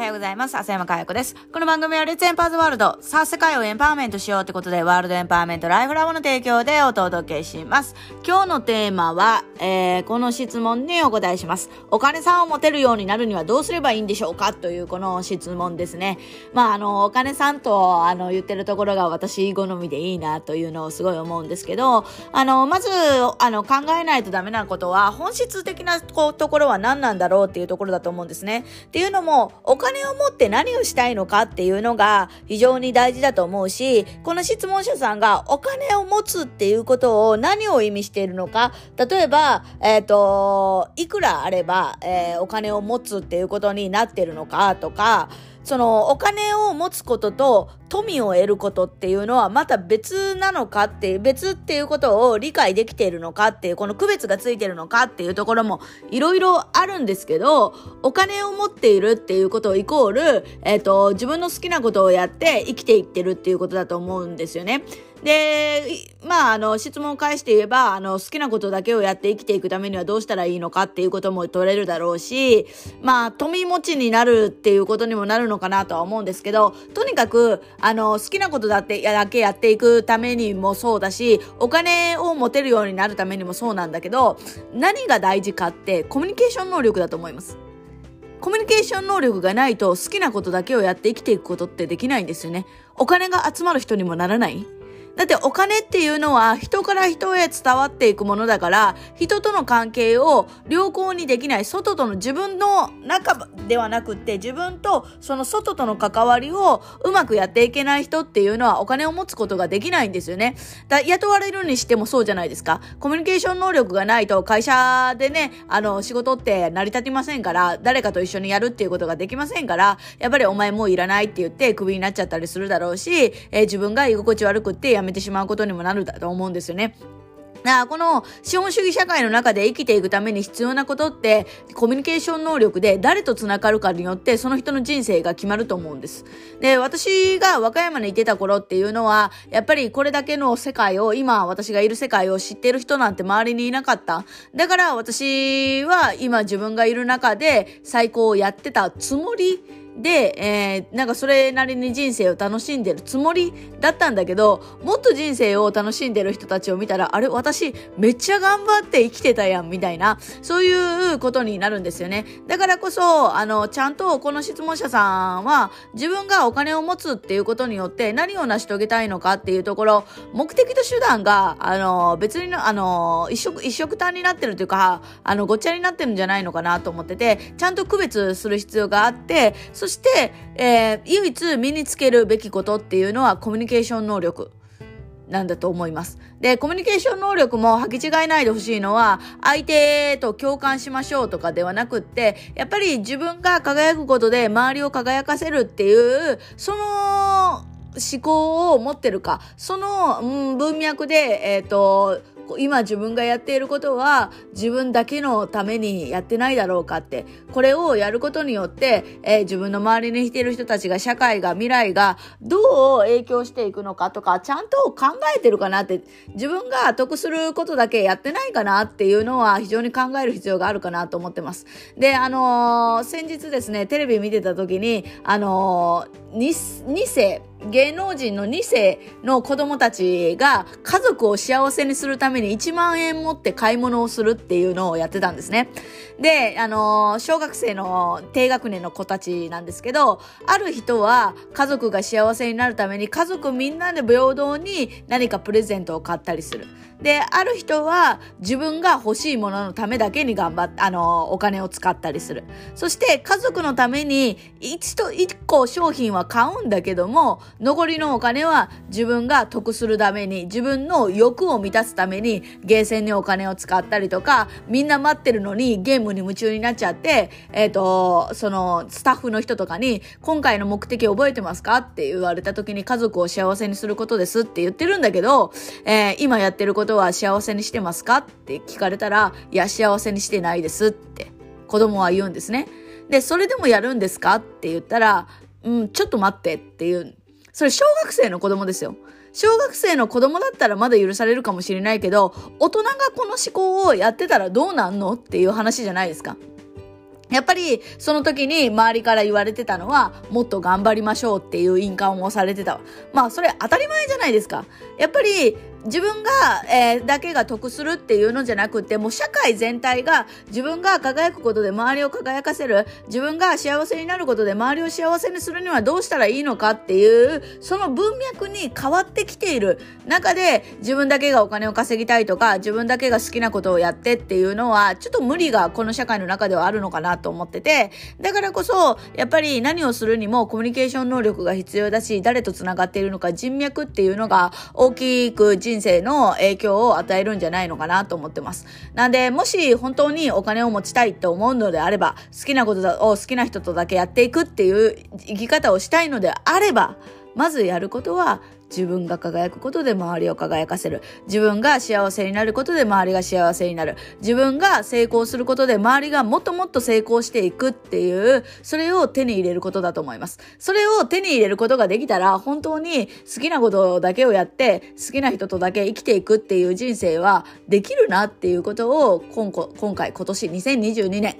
はようございます。浅山かや子です。この番組はレッツエンパーズワールド、さあ世界をエンパワーメントしようってことで、ワールドエンパワーメントライフラボの提供でお届けします。今日のテーマは、えー、この質問にお答えします。お金さんを持てるようになるにはどうすればいいんでしょうかというこの質問ですね。まあ、あの、お金さんと、あの、言ってるところが私好みでいいなというのをすごい思うんですけど、あの、まず、あの、考えないとダメなことは、本質的なところは何なんだろうっていうところだと思うんですね。っていうのも、お金金を持って何をしたいのかっていうのが非常に大事だと思うし、この質問者さんがお金を持つっていうことを何を意味しているのか、例えば、えっ、ー、と、いくらあれば、えー、お金を持つっていうことになってるのかとか、そのお金を持つことと富を得ることっていうのはまた別なのかっていう、別っていうことを理解できているのかっていう、この区別がついてるのかっていうところもいろいろあるんですけど、お金を持っているっていうことイコール、えっ、ー、と、自分の好きなことをやって生きていってるっていうことだと思うんですよね。で、まあ、あの、質問を返して言えば、あの、好きなことだけをやって生きていくためにはどうしたらいいのかっていうことも取れるだろうし、まあ、富持ちになるっていうことにもなるのかなとは思うんですけど、とにかく、あの、好きなことだってやだけやっていくためにもそうだし、お金を持てるようになるためにもそうなんだけど、何が大事かってコミュニケーション能力だと思います。コミュニケーション能力がないと好きなことだけをやって生きていくことってできないんですよね。お金が集まる人にもならない。だってお金っていうのは人から人へ伝わっていくものだから、人との関係を良好にできない、外との自分の中ではなくって、自分とその外との関わりをうまくやっていけない人っていうのはお金を持つことができないんですよね。だ雇われるにしてもそうじゃないですか。コミュニケーション能力がないと会社でね、あの、仕事って成り立ちませんから、誰かと一緒にやるっていうことができませんから、やっぱりお前もういらないって言ってクビになっちゃったりするだろうし、えー、自分が居心地悪くって辞めてしまうことにもなるだと思うんですよね。だこの資本主義社会の中で生きていくために必要なことってコミュニケーション能力で誰と繋がるかによってその人の人生が決まると思うんです。で、私が和歌山にいてた頃っていうのはやっぱりこれだけの世界を今私がいる世界を知ってる人なんて周りにいなかった。だから私は今自分がいる中で最高をやってたつもりで、えー、なんかそれなりに人生を楽しんでるつもりだったんだけど、もっと人生を楽しんでる人たちを見たら、あれ、私めっちゃ頑張って生きてたやん、みたいな、そういうことになるんですよね。だからこそ、あの、ちゃんとこの質問者さんは、自分がお金を持つっていうことによって何を成し遂げたいのかっていうところ、目的と手段が、あの、別に、あの、一色、一色単になってるというか、あの、ごっちゃになってるんじゃないのかなと思ってて、ちゃんと区別する必要があって、そして、えー、唯一身につけるべきことっていうのはコミュニケーション能力。なんだと思います。で、コミュニケーション能力も履き違えないでほしいのは、相手と共感しましょうとかではなくって、やっぱり自分が輝くことで周りを輝かせるっていう、その思考を持ってるか、その、うん、文脈で、えっ、ー、と、今自分がやっていることは自分だけのためにやってないだろうかって、これをやることによって、えー、自分の周りにいている人たちが、社会が、未来がどう影響していくのかとか、ちゃんと考えてるかなって、自分が得することだけやってないかなっていうのは非常に考える必要があるかなと思ってます。で、あのー、先日ですね、テレビ見てた時に、あのー、2世、芸能人の2世の子供たちが家族を幸せにするために1万円持って買い物をするっていうのをやってたんですね。で、あの、小学生の低学年の子たちなんですけど、ある人は家族が幸せになるために家族みんなで平等に何かプレゼントを買ったりする。で、ある人は自分が欲しいもののためだけに頑張っ、あの、お金を使ったりする。そして家族のために一と一個商品は買うんだけども、残りのお金は自分が得するために、自分の欲を満たすためにゲーセンにお金を使ったりとか、みんな待ってるのにゲームに夢中になっちゃって、えっ、ー、と、そのスタッフの人とかに、今回の目的覚えてますか？って言われた時に家族を幸せにすることですって言ってるんだけど、えー、今やってることは幸せにしてますか？って聞かれたら、いや、幸せにしてないですって子供は言うんですね。で、それでもやるんですか？って言ったら、うん、ちょっと待ってっていう。それ小学生の子供ですよ。小学生の子供だったらまだ許されるかもしれないけど、大人がこの思考をやってたらどうなんのっていう話じゃないですか。やっぱりその時に周りから言われてたのはもっと頑張りましょうっていう印鑑をされてた。まあそれ当たり前じゃないですか。やっぱり自分が、えー、だけが得するっていうのじゃなくて、もう社会全体が自分が輝くことで周りを輝かせる、自分が幸せになることで周りを幸せにするにはどうしたらいいのかっていう、その文脈に変わってきている。中で、自分だけがお金を稼ぎたいとか、自分だけが好きなことをやってっていうのは、ちょっと無理がこの社会の中ではあるのかなと思ってて、だからこそ、やっぱり何をするにもコミュニケーション能力が必要だし、誰と繋がっているのか人脈っていうのが大きく人人生の影響を与えるんじゃないのかなと思ってます。なんで、もし本当にお金を持ちたいと思うのであれば、好きなことを好きな人とだけやっていくっていう生き方をしたいのであれば、まずやることは自分が輝くことで周りを輝かせる。自分が幸せになることで周りが幸せになる。自分が成功することで周りがもっともっと成功していくっていう、それを手に入れることだと思います。それを手に入れることができたら、本当に好きなことだけをやって、好きな人とだけ生きていくっていう人生はできるなっていうことを今今回、今年2022年、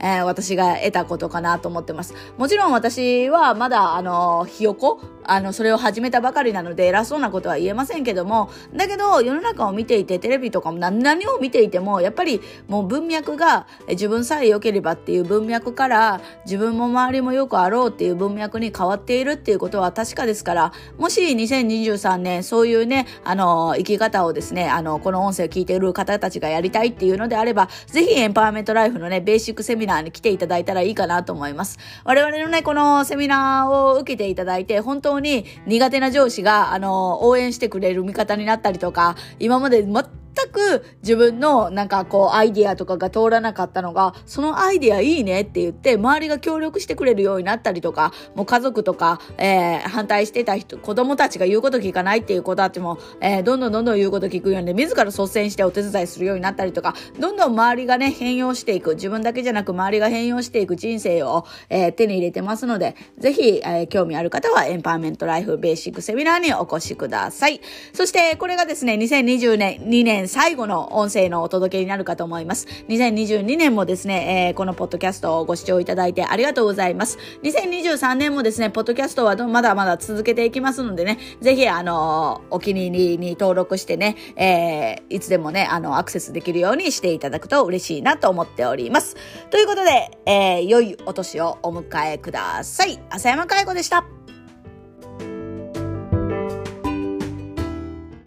えー、私が得たことかなと思ってます。もちろん私はまだ、あの、ひよこ？あの、それを始めたばかりなのでで偉そうなことは言えませんけども、だけど世の中を見ていて、テレビとかも何何を見ていても、やっぱりもう文脈が自分さえ良ければっていう文脈から自分も周りもよくあろうっていう文脈に変わっているっていうことは確かですから、もし2023年そういうね、あの、生き方をですね、あの、この音声を聞いている方たちがやりたいっていうのであれば、ぜひエンパワーメントライフのね、ベーシックセミナーに来ていただいたらいいかなと思います。我々のね、このセミナーを受けていただいて、本当に苦手な上司が、あの、応援してくれる味方になったりとか、今まで全全全く自分のなんかこうアイディアとかが通らなかったのが、そのアイディアいいねって言って、周りが協力してくれるようになったりとか、もう家族とか、えー、反対してた人、子供たちが言うこと聞かないっていう子たちも、えー、どんどんどんどん言うこと聞くように自ら率先してお手伝いするようになったりとか、どんどん周りがね、変容していく、自分だけじゃなく周りが変容していく人生を、えー、手に入れてますので、ぜひ、えー、興味ある方はエンパワーメントライフベーシックセミナーにお越しください。そして、これがですね、2020年、2年最後の音声のお届けになるかと思います。2022年もですね、えー、このポッドキャストをご視聴いただいてありがとうございます。2023年もですね、ポッドキャストはまだまだ続けていきますのでね、ぜひ、あのお気に入りに登録してね、えー、いつでもね、あの、アクセスできるようにしていただくと嬉しいなと思っております。ということで、えー、良いお年をお迎えください。浅山海子でした。